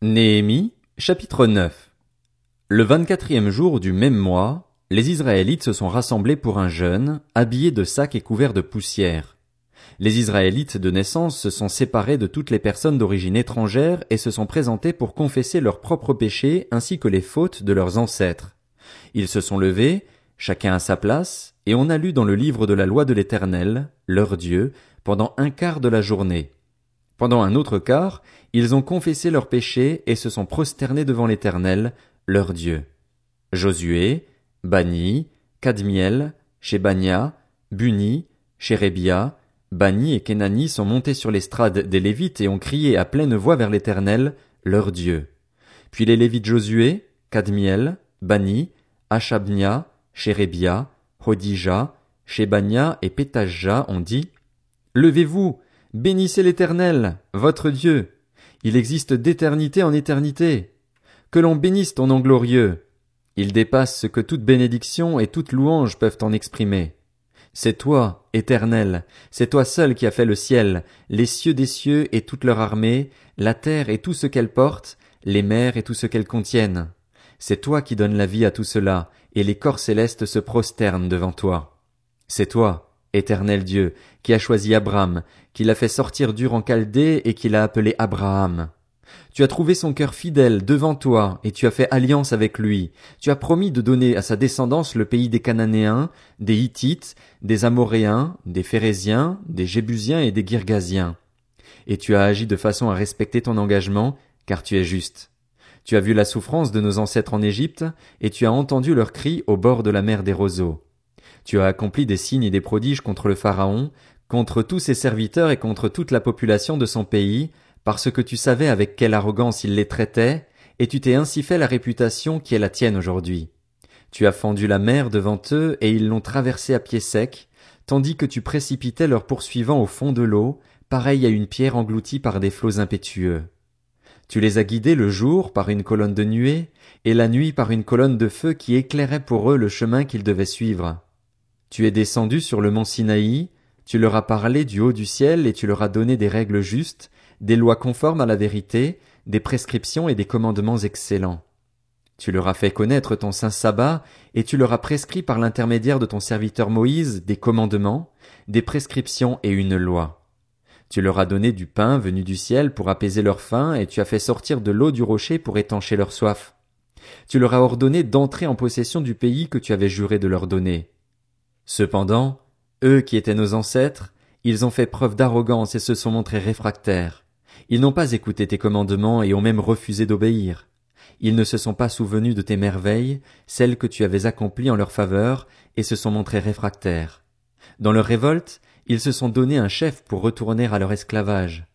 Néhémie, chapitre 9 Le vingt-quatrième jour du même mois, les Israélites se sont rassemblés pour un jeûne, habillés de sacs et couverts de poussière. Les Israélites de naissance se sont séparés de toutes les personnes d'origine étrangère et se sont présentés pour confesser leurs propres péchés ainsi que les fautes de leurs ancêtres. Ils se sont levés, chacun à sa place, et on a lu dans le livre de la loi de l'Éternel, leur Dieu, pendant un quart de la journée. Pendant un autre quart, ils ont confessé leurs péchés et se sont prosternés devant l'Éternel, leur Dieu. Josué, Bani, Kadmiel, Shebania, Buni, Shérébia, Bani et Kenani sont montés sur l'estrade des Lévites et ont crié à pleine voix vers l'Éternel, leur Dieu. Puis les Lévites Josué, Kadmiel, Bani, Achabnia, Shérébia, Hodija, Shebania et Pétajah ont dit, Levez-vous, Bénissez l'Éternel, votre Dieu. Il existe d'éternité en éternité. Que l'on bénisse ton nom glorieux. Il dépasse ce que toute bénédiction et toute louange peuvent en exprimer. C'est toi, Éternel, c'est toi seul qui as fait le ciel, les cieux des cieux et toute leur armée, la terre et tout ce qu'elle porte, les mers et tout ce qu'elles contiennent. C'est toi qui donnes la vie à tout cela, et les corps célestes se prosternent devant toi. C'est toi, Éternel Dieu, qui a choisi Abraham, qui l'a fait sortir dur en Chaldée et qui l'a appelé Abraham. Tu as trouvé son cœur fidèle devant toi, et tu as fait alliance avec lui. Tu as promis de donner à sa descendance le pays des Cananéens, des Hittites, des Amoréens, des Phérésiens, des Jébusiens et des Girgasiens. Et tu as agi de façon à respecter ton engagement, car tu es juste. Tu as vu la souffrance de nos ancêtres en Égypte, et tu as entendu leurs cris au bord de la mer des roseaux. Tu as accompli des signes et des prodiges contre le Pharaon, contre tous ses serviteurs et contre toute la population de son pays, parce que tu savais avec quelle arrogance il les traitait, et tu t'es ainsi fait la réputation qui est la tienne aujourd'hui. Tu as fendu la mer devant eux, et ils l'ont traversée à pied sec, tandis que tu précipitais leurs poursuivants au fond de l'eau, pareil à une pierre engloutie par des flots impétueux. Tu les as guidés le jour par une colonne de nuée, et la nuit par une colonne de feu qui éclairait pour eux le chemin qu'ils devaient suivre. Tu es descendu sur le mont Sinaï, tu leur as parlé du haut du ciel et tu leur as donné des règles justes, des lois conformes à la vérité, des prescriptions et des commandements excellents. Tu leur as fait connaître ton saint sabbat, et tu leur as prescrit par l'intermédiaire de ton serviteur Moïse des commandements, des prescriptions et une loi. Tu leur as donné du pain venu du ciel pour apaiser leur faim, et tu as fait sortir de l'eau du rocher pour étancher leur soif. Tu leur as ordonné d'entrer en possession du pays que tu avais juré de leur donner. Cependant, eux qui étaient nos ancêtres, ils ont fait preuve d'arrogance et se sont montrés réfractaires. Ils n'ont pas écouté tes commandements et ont même refusé d'obéir. Ils ne se sont pas souvenus de tes merveilles, celles que tu avais accomplies en leur faveur, et se sont montrés réfractaires. Dans leur révolte, ils se sont donné un chef pour retourner à leur esclavage.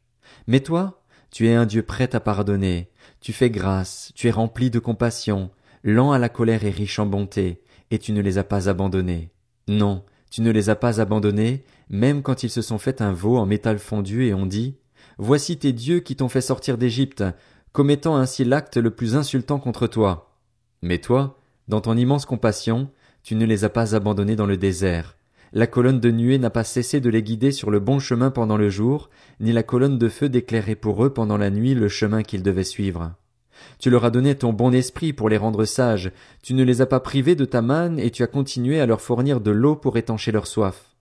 Mais toi, tu es un Dieu prêt à pardonner, tu fais grâce, tu es rempli de compassion, lent à la colère et riche en bonté, et tu ne les as pas abandonnés. Non, tu ne les as pas abandonnés, même quand ils se sont fait un veau en métal fondu et ont dit, Voici tes dieux qui t'ont fait sortir d'Égypte, commettant ainsi l'acte le plus insultant contre toi. Mais toi, dans ton immense compassion, tu ne les as pas abandonnés dans le désert. La colonne de nuée n'a pas cessé de les guider sur le bon chemin pendant le jour, ni la colonne de feu d'éclairer pour eux pendant la nuit le chemin qu'ils devaient suivre. Tu leur as donné ton bon esprit pour les rendre sages, tu ne les as pas privés de ta manne et tu as continué à leur fournir de l'eau pour étancher leur soif.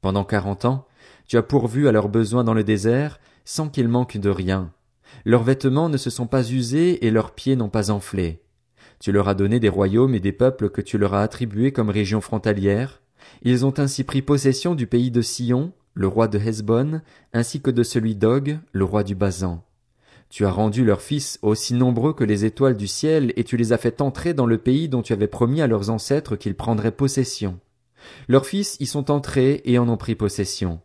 Pendant quarante ans, tu as pourvu à leurs besoins dans le désert, sans qu'ils manquent de rien. Leurs vêtements ne se sont pas usés et leurs pieds n'ont pas enflé. Tu leur as donné des royaumes et des peuples que tu leur as attribués comme régions frontalières. Ils ont ainsi pris possession du pays de Sion, le roi de Hesbon, ainsi que de celui d'Og, le roi du Basan. Tu as rendu leurs fils aussi nombreux que les étoiles du ciel, et tu les as fait entrer dans le pays dont tu avais promis à leurs ancêtres qu'ils prendraient possession. Leurs fils y sont entrés et en ont pris possession.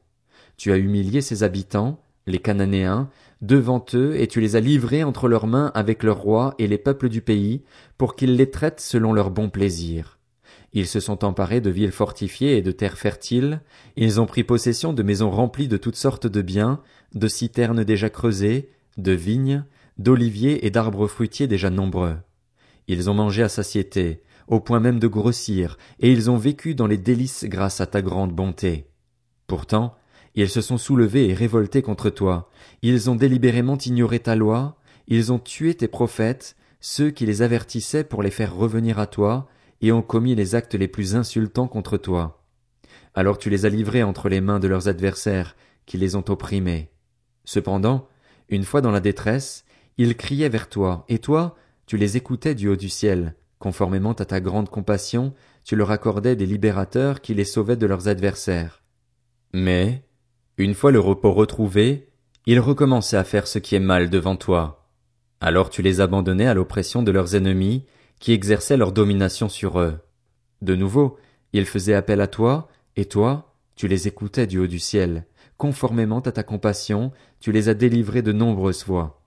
Tu as humilié ses habitants, les Cananéens, devant eux, et tu les as livrés entre leurs mains avec leurs rois et les peuples du pays, pour qu'ils les traitent selon leur bon plaisir. Ils se sont emparés de villes fortifiées et de terres fertiles, ils ont pris possession de maisons remplies de toutes sortes de biens, de citernes déjà creusées, de vignes, d'oliviers et d'arbres fruitiers déjà nombreux. Ils ont mangé à satiété, au point même de grossir, et ils ont vécu dans les délices grâce à ta grande bonté. Pourtant, ils se sont soulevés et révoltés contre toi, ils ont délibérément ignoré ta loi, Ils ont tué tes prophètes, ceux qui les avertissaient pour les faire revenir à toi, et ont commis les actes les plus insultants contre toi. Alors tu les as livrés entre les mains de leurs adversaires, qui les ont opprimés. Cependant, une fois dans la détresse, ils criaient vers toi, et toi, tu les écoutais du haut du ciel, conformément à ta grande compassion, tu leur accordais des libérateurs qui les sauvaient de leurs adversaires. Mais, une fois le repos retrouvé, ils recommençaient à faire ce qui est mal devant toi. Alors tu les abandonnais à l'oppression de leurs ennemis, qui exerçaient leur domination sur eux. De nouveau, ils faisaient appel à toi, et toi, tu les écoutais du haut du ciel. Conformément à ta compassion, tu les as délivrés de nombreuses fois.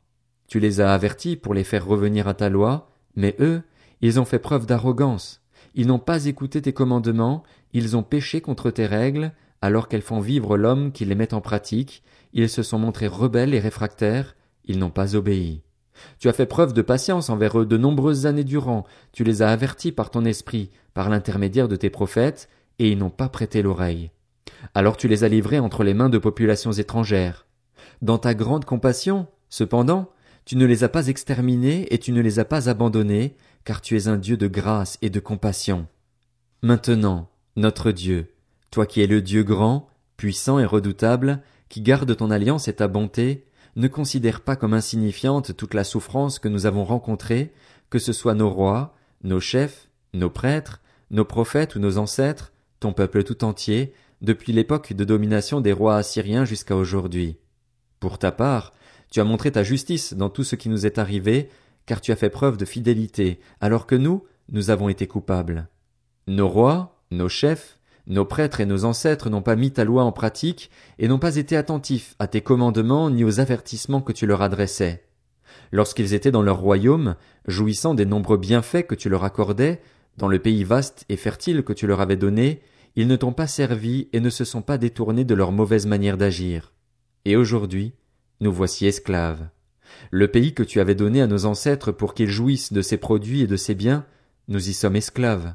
Tu les as avertis pour les faire revenir à ta loi, mais eux, ils ont fait preuve d'arrogance. Ils n'ont pas écouté tes commandements, ils ont péché contre tes règles, alors qu'elles font vivre l'homme qui les met en pratique, ils se sont montrés rebelles et réfractaires, ils n'ont pas obéi. Tu as fait preuve de patience envers eux de nombreuses années durant, tu les as avertis par ton esprit, par l'intermédiaire de tes prophètes, et ils n'ont pas prêté l'oreille. Alors tu les as livrés entre les mains de populations étrangères. Dans ta grande compassion, cependant, tu ne les as pas exterminés et tu ne les as pas abandonnés, car tu es un Dieu de grâce et de compassion. Maintenant, notre Dieu, toi qui es le Dieu grand, puissant et redoutable, qui garde ton alliance et ta bonté, ne considère pas comme insignifiante toute la souffrance que nous avons rencontrée, que ce soit nos rois, nos chefs, nos prêtres, nos prophètes ou nos ancêtres, ton peuple tout entier, depuis l'époque de domination des rois assyriens jusqu'à aujourd'hui. Pour ta part, tu as montré ta justice dans tout ce qui nous est arrivé, car tu as fait preuve de fidélité, alors que nous, nous avons été coupables. Nos rois, nos chefs, nos prêtres et nos ancêtres n'ont pas mis ta loi en pratique et n'ont pas été attentifs à tes commandements ni aux avertissements que tu leur adressais. Lorsqu'ils étaient dans leur royaume, jouissant des nombreux bienfaits que tu leur accordais, dans le pays vaste et fertile que tu leur avais donné, ils ne t'ont pas servi et ne se sont pas détournés de leur mauvaise manière d'agir. Et aujourd'hui, nous voici esclaves. Le pays que tu avais donné à nos ancêtres pour qu'ils jouissent de ses produits et de ses biens, nous y sommes esclaves.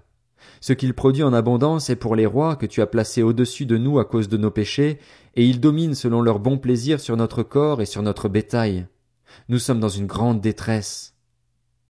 Ce qu'il produit en abondance est pour les rois que tu as placés au-dessus de nous à cause de nos péchés, et ils dominent selon leur bon plaisir sur notre corps et sur notre bétail. Nous sommes dans une grande détresse.